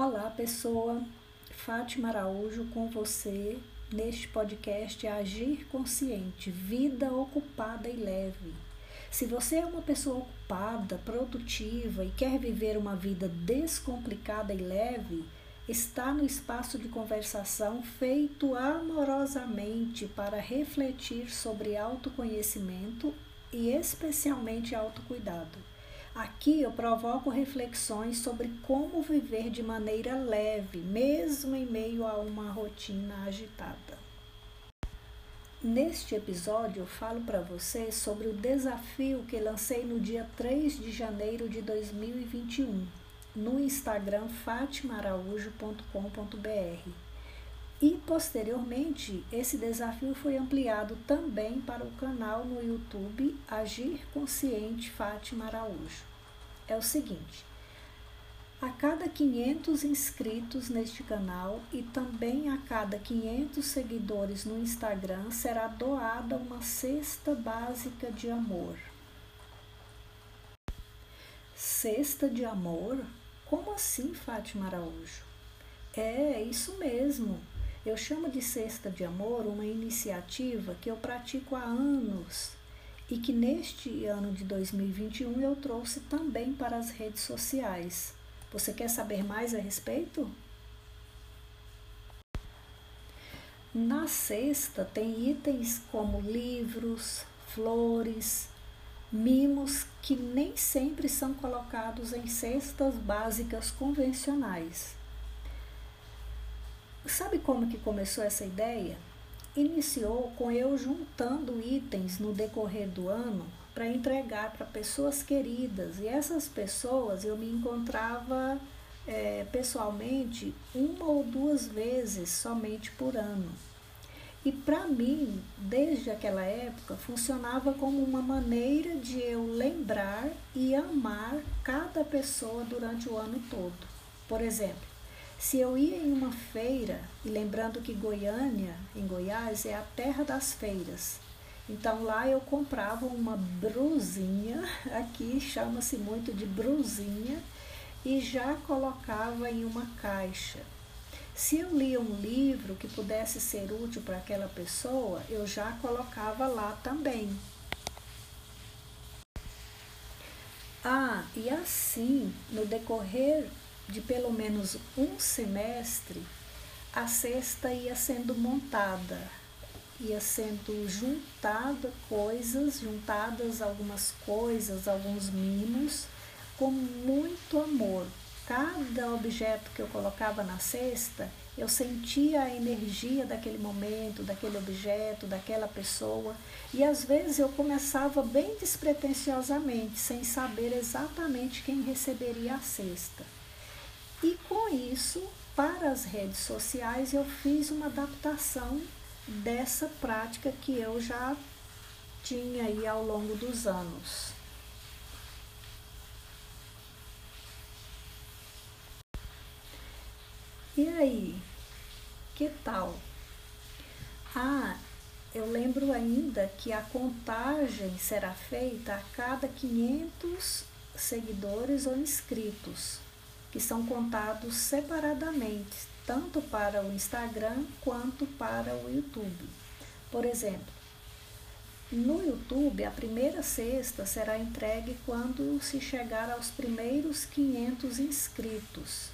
Olá, pessoa. Fátima Araújo com você neste podcast Agir Consciente, Vida Ocupada e Leve. Se você é uma pessoa ocupada, produtiva e quer viver uma vida descomplicada e leve, está no espaço de conversação feito amorosamente para refletir sobre autoconhecimento e especialmente autocuidado. Aqui eu provoco reflexões sobre como viver de maneira leve, mesmo em meio a uma rotina agitada. Neste episódio eu falo para você sobre o desafio que lancei no dia 3 de janeiro de 2021 no Instagram fatimaraújo.com.br. E posteriormente, esse desafio foi ampliado também para o canal no YouTube Agir Consciente Fátima Araújo é o seguinte: a cada 500 inscritos neste canal e também a cada 500 seguidores no Instagram será doada uma cesta básica de amor. Cesta de amor? Como assim, Fátima Araújo? É, isso mesmo. Eu chamo de Cesta de Amor uma iniciativa que eu pratico há anos e que neste ano de 2021 eu trouxe também para as redes sociais. Você quer saber mais a respeito? Na cesta tem itens como livros, flores, mimos que nem sempre são colocados em cestas básicas convencionais. Sabe como que começou essa ideia? iniciou com eu juntando itens no decorrer do ano para entregar para pessoas queridas. E essas pessoas eu me encontrava é, pessoalmente uma ou duas vezes somente por ano. E para mim, desde aquela época, funcionava como uma maneira de eu lembrar e amar cada pessoa durante o ano todo. Por exemplo, se eu ia em uma feira, e lembrando que Goiânia, em Goiás, é a terra das feiras, então lá eu comprava uma brusinha, aqui chama-se muito de brusinha, e já colocava em uma caixa. Se eu lia um livro que pudesse ser útil para aquela pessoa, eu já colocava lá também. Ah, e assim, no decorrer de pelo menos um semestre, a cesta ia sendo montada, ia sendo juntada coisas, juntadas algumas coisas, alguns mimos, com muito amor. Cada objeto que eu colocava na cesta, eu sentia a energia daquele momento, daquele objeto, daquela pessoa, e às vezes eu começava bem despretensiosamente, sem saber exatamente quem receberia a cesta. Isso, para as redes sociais, eu fiz uma adaptação dessa prática que eu já tinha aí ao longo dos anos. E aí, que tal? Ah, eu lembro ainda que a contagem será feita a cada 500 seguidores ou inscritos que são contados separadamente, tanto para o Instagram quanto para o YouTube. Por exemplo, no YouTube, a primeira cesta será entregue quando se chegar aos primeiros 500 inscritos.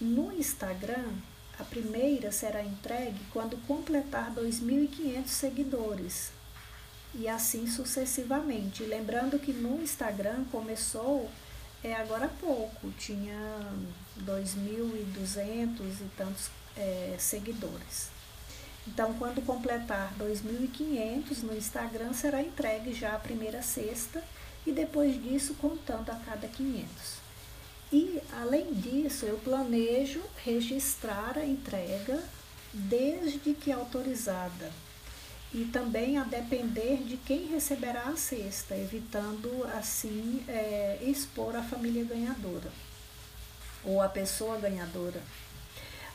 No Instagram, a primeira será entregue quando completar 2.500 seguidores. E assim sucessivamente. Lembrando que no Instagram começou é, agora há pouco, tinha 2.200 e tantos é, seguidores. Então, quando completar 2.500 no Instagram, será entregue já a primeira cesta e depois disso contando a cada 500. E, além disso, eu planejo registrar a entrega desde que autorizada e também a depender de quem receberá a cesta, evitando assim é, expor a família ganhadora ou a pessoa ganhadora.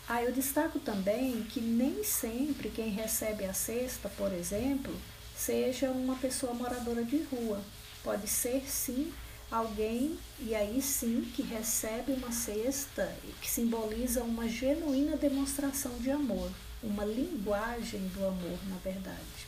Ah, eu destaco também que nem sempre quem recebe a cesta, por exemplo, seja uma pessoa moradora de rua. Pode ser sim alguém, e aí sim, que recebe uma cesta que simboliza uma genuína demonstração de amor, uma linguagem do amor, na verdade.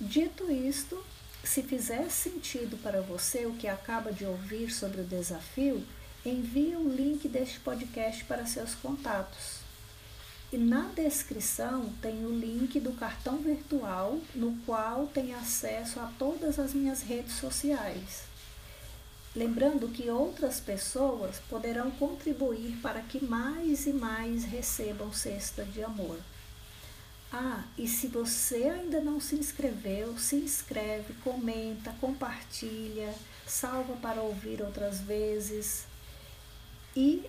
Dito isto, se fizer sentido para você o que acaba de ouvir sobre o desafio, envie o link deste podcast para seus contatos. E na descrição tem o link do cartão virtual, no qual tem acesso a todas as minhas redes sociais. Lembrando que outras pessoas poderão contribuir para que mais e mais recebam cesta de amor. Ah, e se você ainda não se inscreveu, se inscreve, comenta, compartilha, salva para ouvir outras vezes. E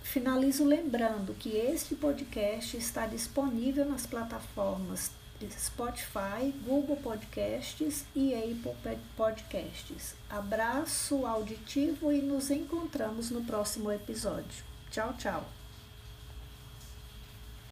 finalizo lembrando que este podcast está disponível nas plataformas Spotify, Google Podcasts e Apple Podcasts. Abraço auditivo e nos encontramos no próximo episódio. Tchau, tchau.